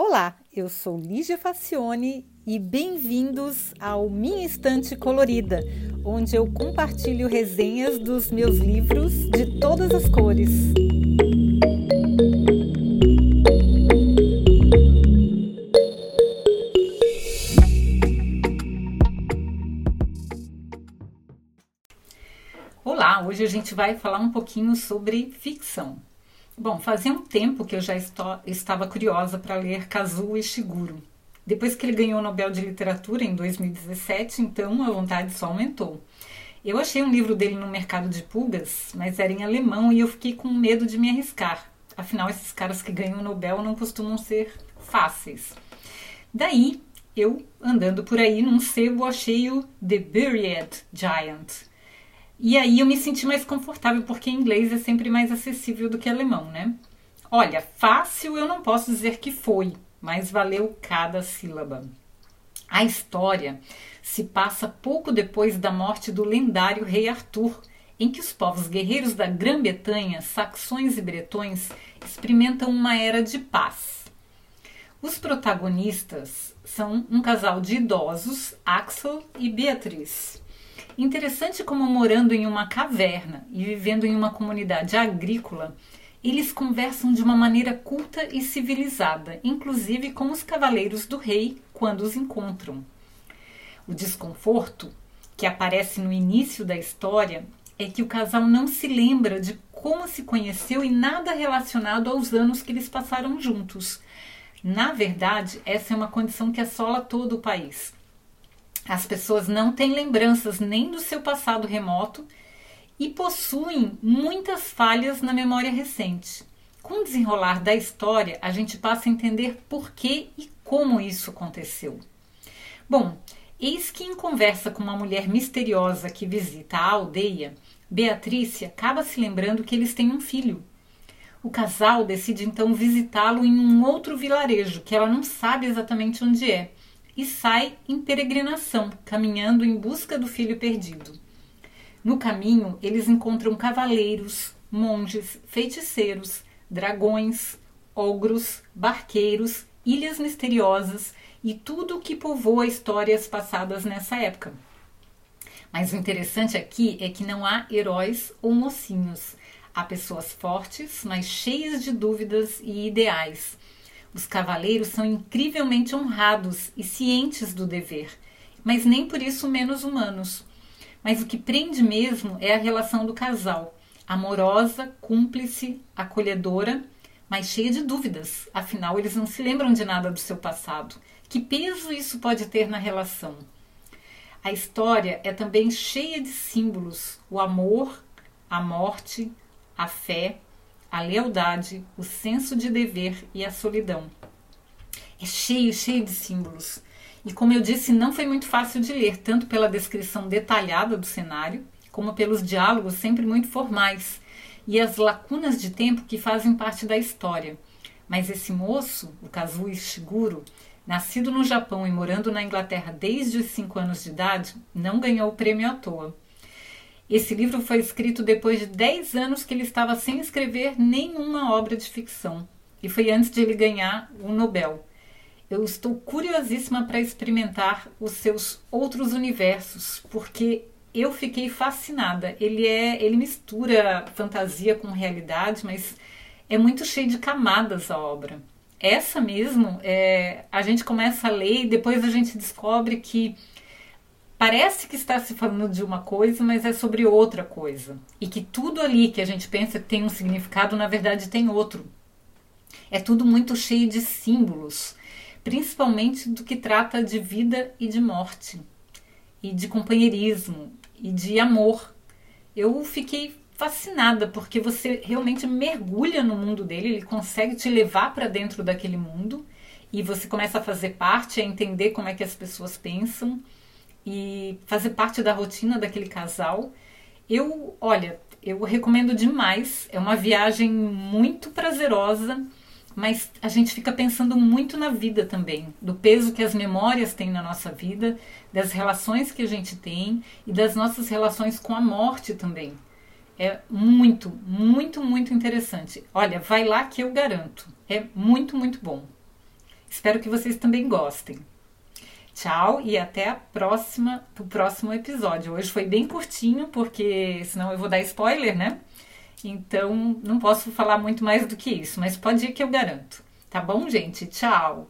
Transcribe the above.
Olá, eu sou Lígia Facione e bem-vindos ao Minha Estante Colorida, onde eu compartilho resenhas dos meus livros de todas as cores. Olá, hoje a gente vai falar um pouquinho sobre ficção. Bom, fazia um tempo que eu já estava curiosa para ler Kazuo Ishiguro. Depois que ele ganhou o Nobel de Literatura em 2017, então a vontade só aumentou. Eu achei um livro dele no mercado de pulgas, mas era em alemão e eu fiquei com medo de me arriscar. Afinal, esses caras que ganham o Nobel não costumam ser fáceis. Daí, eu, andando por aí num sebo, achei o The Buried Giant, e aí eu me senti mais confortável, porque inglês é sempre mais acessível do que alemão, né? Olha, fácil eu não posso dizer que foi, mas valeu cada sílaba. A história se passa pouco depois da morte do lendário rei Arthur, em que os povos guerreiros da Grã-Bretanha, saxões e bretões, experimentam uma era de paz. Os protagonistas são um casal de idosos, Axel e Beatriz. Interessante como morando em uma caverna e vivendo em uma comunidade agrícola, eles conversam de uma maneira culta e civilizada, inclusive com os cavaleiros do rei quando os encontram. O desconforto que aparece no início da história é que o casal não se lembra de como se conheceu e nada relacionado aos anos que eles passaram juntos. Na verdade, essa é uma condição que assola todo o país. As pessoas não têm lembranças nem do seu passado remoto e possuem muitas falhas na memória recente. Com o desenrolar da história, a gente passa a entender por que e como isso aconteceu. Bom, eis que em conversa com uma mulher misteriosa que visita a aldeia, Beatrice acaba se lembrando que eles têm um filho. O casal decide então visitá-lo em um outro vilarejo que ela não sabe exatamente onde é e sai em peregrinação, caminhando em busca do filho perdido. No caminho, eles encontram cavaleiros, monges, feiticeiros, dragões, ogros, barqueiros, ilhas misteriosas e tudo o que povoa histórias passadas nessa época. Mas o interessante aqui é que não há heróis ou mocinhos. Há pessoas fortes, mas cheias de dúvidas e ideais, os cavaleiros são incrivelmente honrados e cientes do dever, mas nem por isso menos humanos. Mas o que prende mesmo é a relação do casal, amorosa, cúmplice, acolhedora, mas cheia de dúvidas, afinal eles não se lembram de nada do seu passado. Que peso isso pode ter na relação? A história é também cheia de símbolos: o amor, a morte, a fé, a lealdade, o senso de dever e a solidão. É cheio, cheio de símbolos. E como eu disse, não foi muito fácil de ler, tanto pela descrição detalhada do cenário, como pelos diálogos sempre muito formais e as lacunas de tempo que fazem parte da história. Mas esse moço, o Kazuo Ishiguro, nascido no Japão e morando na Inglaterra desde os 5 anos de idade, não ganhou o prêmio à toa. Esse livro foi escrito depois de 10 anos que ele estava sem escrever nenhuma obra de ficção. E foi antes de ele ganhar o Nobel. Eu estou curiosíssima para experimentar os seus outros universos, porque eu fiquei fascinada. Ele é, ele mistura fantasia com realidade, mas é muito cheio de camadas a obra. Essa mesmo, é, a gente começa a ler e depois a gente descobre que parece que está se falando de uma coisa, mas é sobre outra coisa. E que tudo ali que a gente pensa tem um significado, na verdade tem outro. É tudo muito cheio de símbolos, principalmente do que trata de vida e de morte, e de companheirismo e de amor. Eu fiquei fascinada porque você realmente mergulha no mundo dele, ele consegue te levar para dentro daquele mundo e você começa a fazer parte, a entender como é que as pessoas pensam e fazer parte da rotina daquele casal. Eu, olha, eu recomendo demais. É uma viagem muito prazerosa, mas a gente fica pensando muito na vida também, do peso que as memórias têm na nossa vida, das relações que a gente tem e das nossas relações com a morte também. É muito, muito, muito interessante. Olha, vai lá que eu garanto. É muito, muito bom. Espero que vocês também gostem. Tchau e até a próxima, o próximo episódio. Hoje foi bem curtinho, porque senão eu vou dar spoiler, né? Então não posso falar muito mais do que isso, mas pode ir que eu garanto. Tá bom, gente? Tchau!